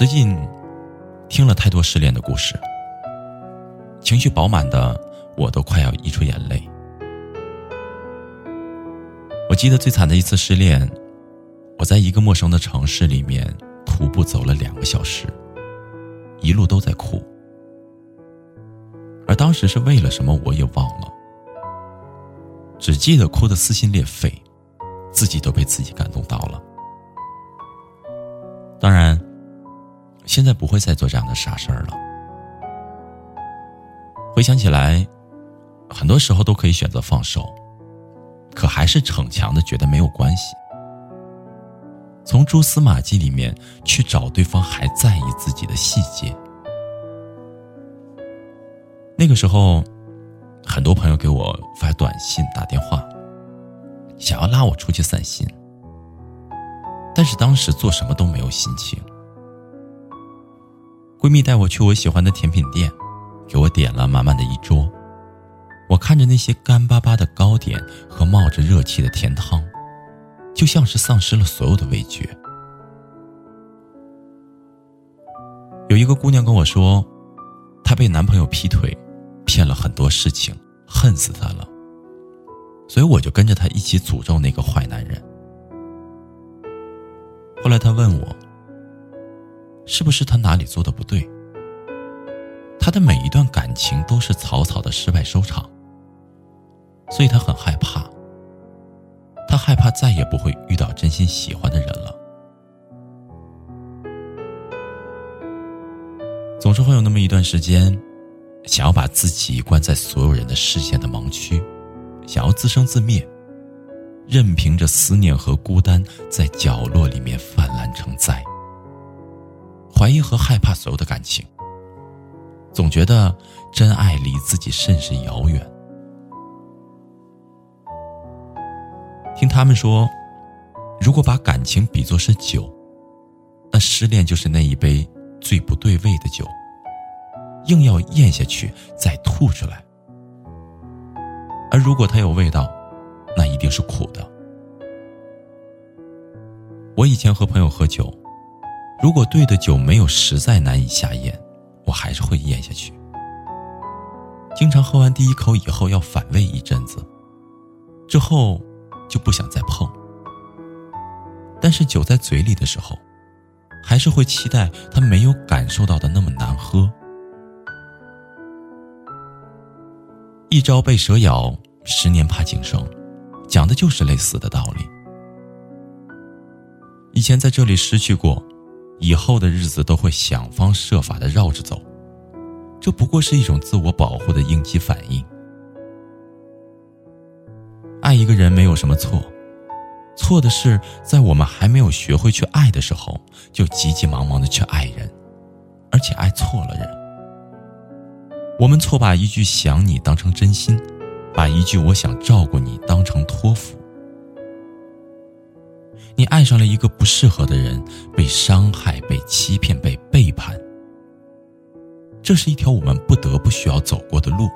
最近听了太多失恋的故事，情绪饱满的我都快要溢出眼泪。我记得最惨的一次失恋，我在一个陌生的城市里面徒步走了两个小时，一路都在哭，而当时是为了什么我也忘了，只记得哭得撕心裂肺，自己都被自己感动到了。当然。现在不会再做这样的傻事儿了。回想起来，很多时候都可以选择放手，可还是逞强的觉得没有关系。从蛛丝马迹里面去找对方还在意自己的细节。那个时候，很多朋友给我发短信、打电话，想要拉我出去散心，但是当时做什么都没有心情。闺蜜带我去我喜欢的甜品店，给我点了满满的一桌。我看着那些干巴巴的糕点和冒着热气的甜汤，就像是丧失了所有的味觉。有一个姑娘跟我说，她被男朋友劈腿，骗了很多事情，恨死他了。所以我就跟着她一起诅咒那个坏男人。后来她问我。是不是他哪里做的不对？他的每一段感情都是草草的失败收场，所以他很害怕。他害怕再也不会遇到真心喜欢的人了。总是会有那么一段时间，想要把自己关在所有人的视线的盲区，想要自生自灭，任凭着思念和孤单在角落里面泛滥成灾。怀疑和害怕所有的感情，总觉得真爱离自己甚是遥远。听他们说，如果把感情比作是酒，那失恋就是那一杯最不对味的酒，硬要咽下去再吐出来。而如果它有味道，那一定是苦的。我以前和朋友喝酒。如果对的酒没有实在难以下咽，我还是会咽下去。经常喝完第一口以后要反胃一阵子，之后就不想再碰。但是酒在嘴里的时候，还是会期待它没有感受到的那么难喝。一朝被蛇咬，十年怕井绳，讲的就是类似的道理。以前在这里失去过。以后的日子都会想方设法的绕着走，这不过是一种自我保护的应激反应。爱一个人没有什么错，错的是在我们还没有学会去爱的时候，就急急忙忙的去爱人，而且爱错了人。我们错把一句想你当成真心，把一句我想照顾你当成托付。爱上了一个不适合的人，被伤害、被欺骗、被背叛，这是一条我们不得不需要走过的路，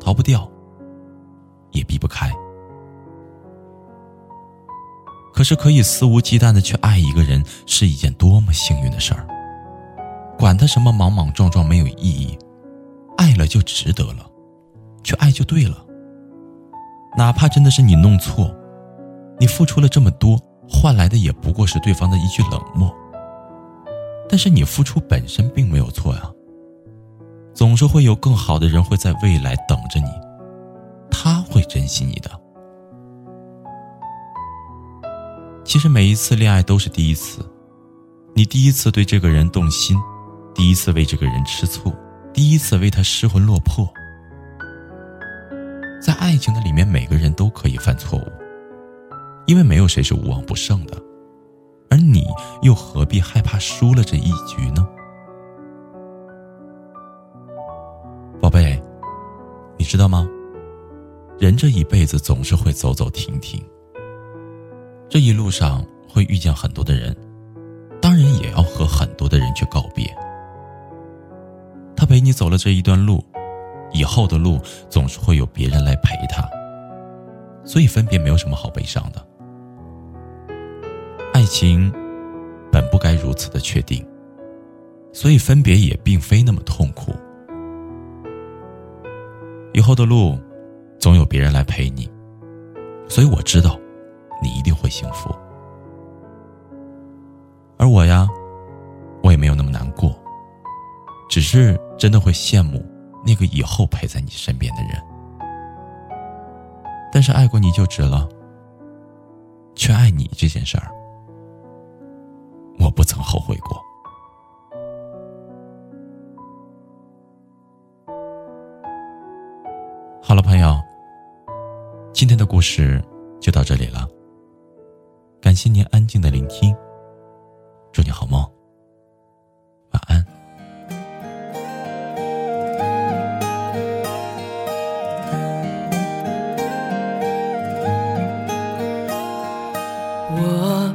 逃不掉，也避不开。可是可以肆无忌惮的去爱一个人，是一件多么幸运的事儿。管他什么莽莽撞撞没有意义，爱了就值得了，去爱就对了。哪怕真的是你弄错。你付出了这么多，换来的也不过是对方的一句冷漠。但是你付出本身并没有错呀。总是会有更好的人会在未来等着你，他会珍惜你的。其实每一次恋爱都是第一次，你第一次对这个人动心，第一次为这个人吃醋，第一次为他失魂落魄。在爱情的里面，每个人都可以犯错误，因为没有谁是无往不胜的。而你又何必害怕输了这一局呢？宝贝，你知道吗？人这一辈子总是会走走停停，这一路上会遇见很多的人，当然也要和很多的人去告别。他陪你走了这一段路，以后的路总是会有别人来陪他，所以分别没有什么好悲伤的。爱情本不该如此的确定，所以分别也并非那么痛苦。以后的路，总有别人来陪你，所以我知道，你一定会幸福。而我呀，我也没有那么难过，只是真的会羡慕那个以后陪在你身边的人。但是爱过你就值了，去爱你这件事儿。后悔过。好了，朋友，今天的故事就到这里了。感谢您安静的聆听，祝你好梦，晚安。我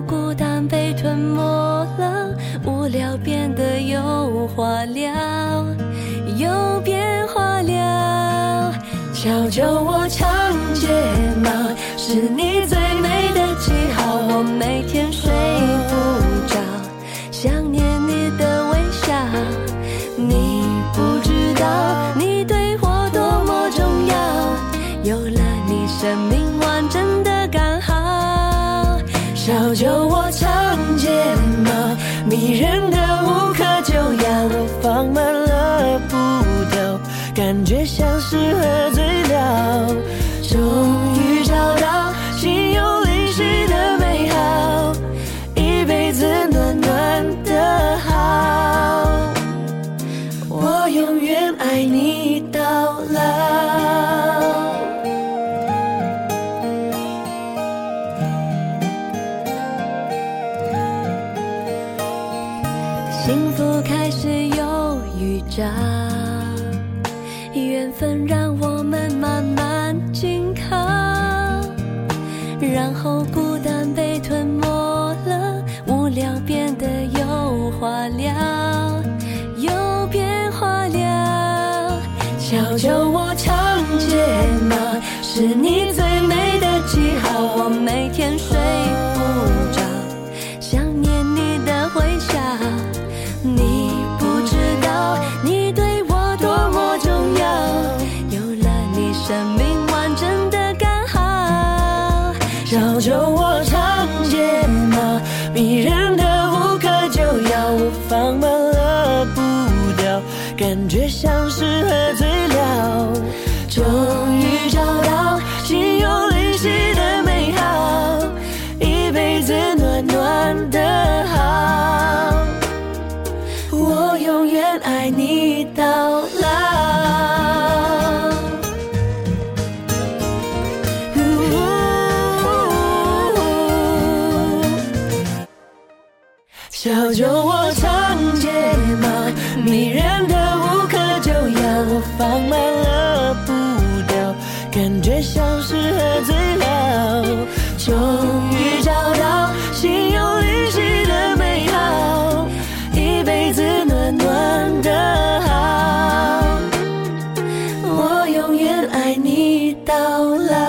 吞没了，无聊变得有话聊，有变化了。小酒窝长睫毛，是你最美的记号。我每天睡不着，想念你的微笑。你不知道，你对我多么重要，有了你，生命完整的刚小酒窝长睫毛，迷人的无可救药。我放慢了步调，感觉像是喝醉了。终于找到家，缘分让我们慢慢紧靠，然后孤单被吞没了，无聊变得有话聊，有变化了。小酒窝长睫毛，是你最美的记号。我每天睡小酒窝长睫毛，迷人的无可救药。我放慢了步调，感觉像是喝放慢了步调感觉像是喝醉了终于找到心有灵犀的美好一辈子暖暖的好。我永远爱你到老。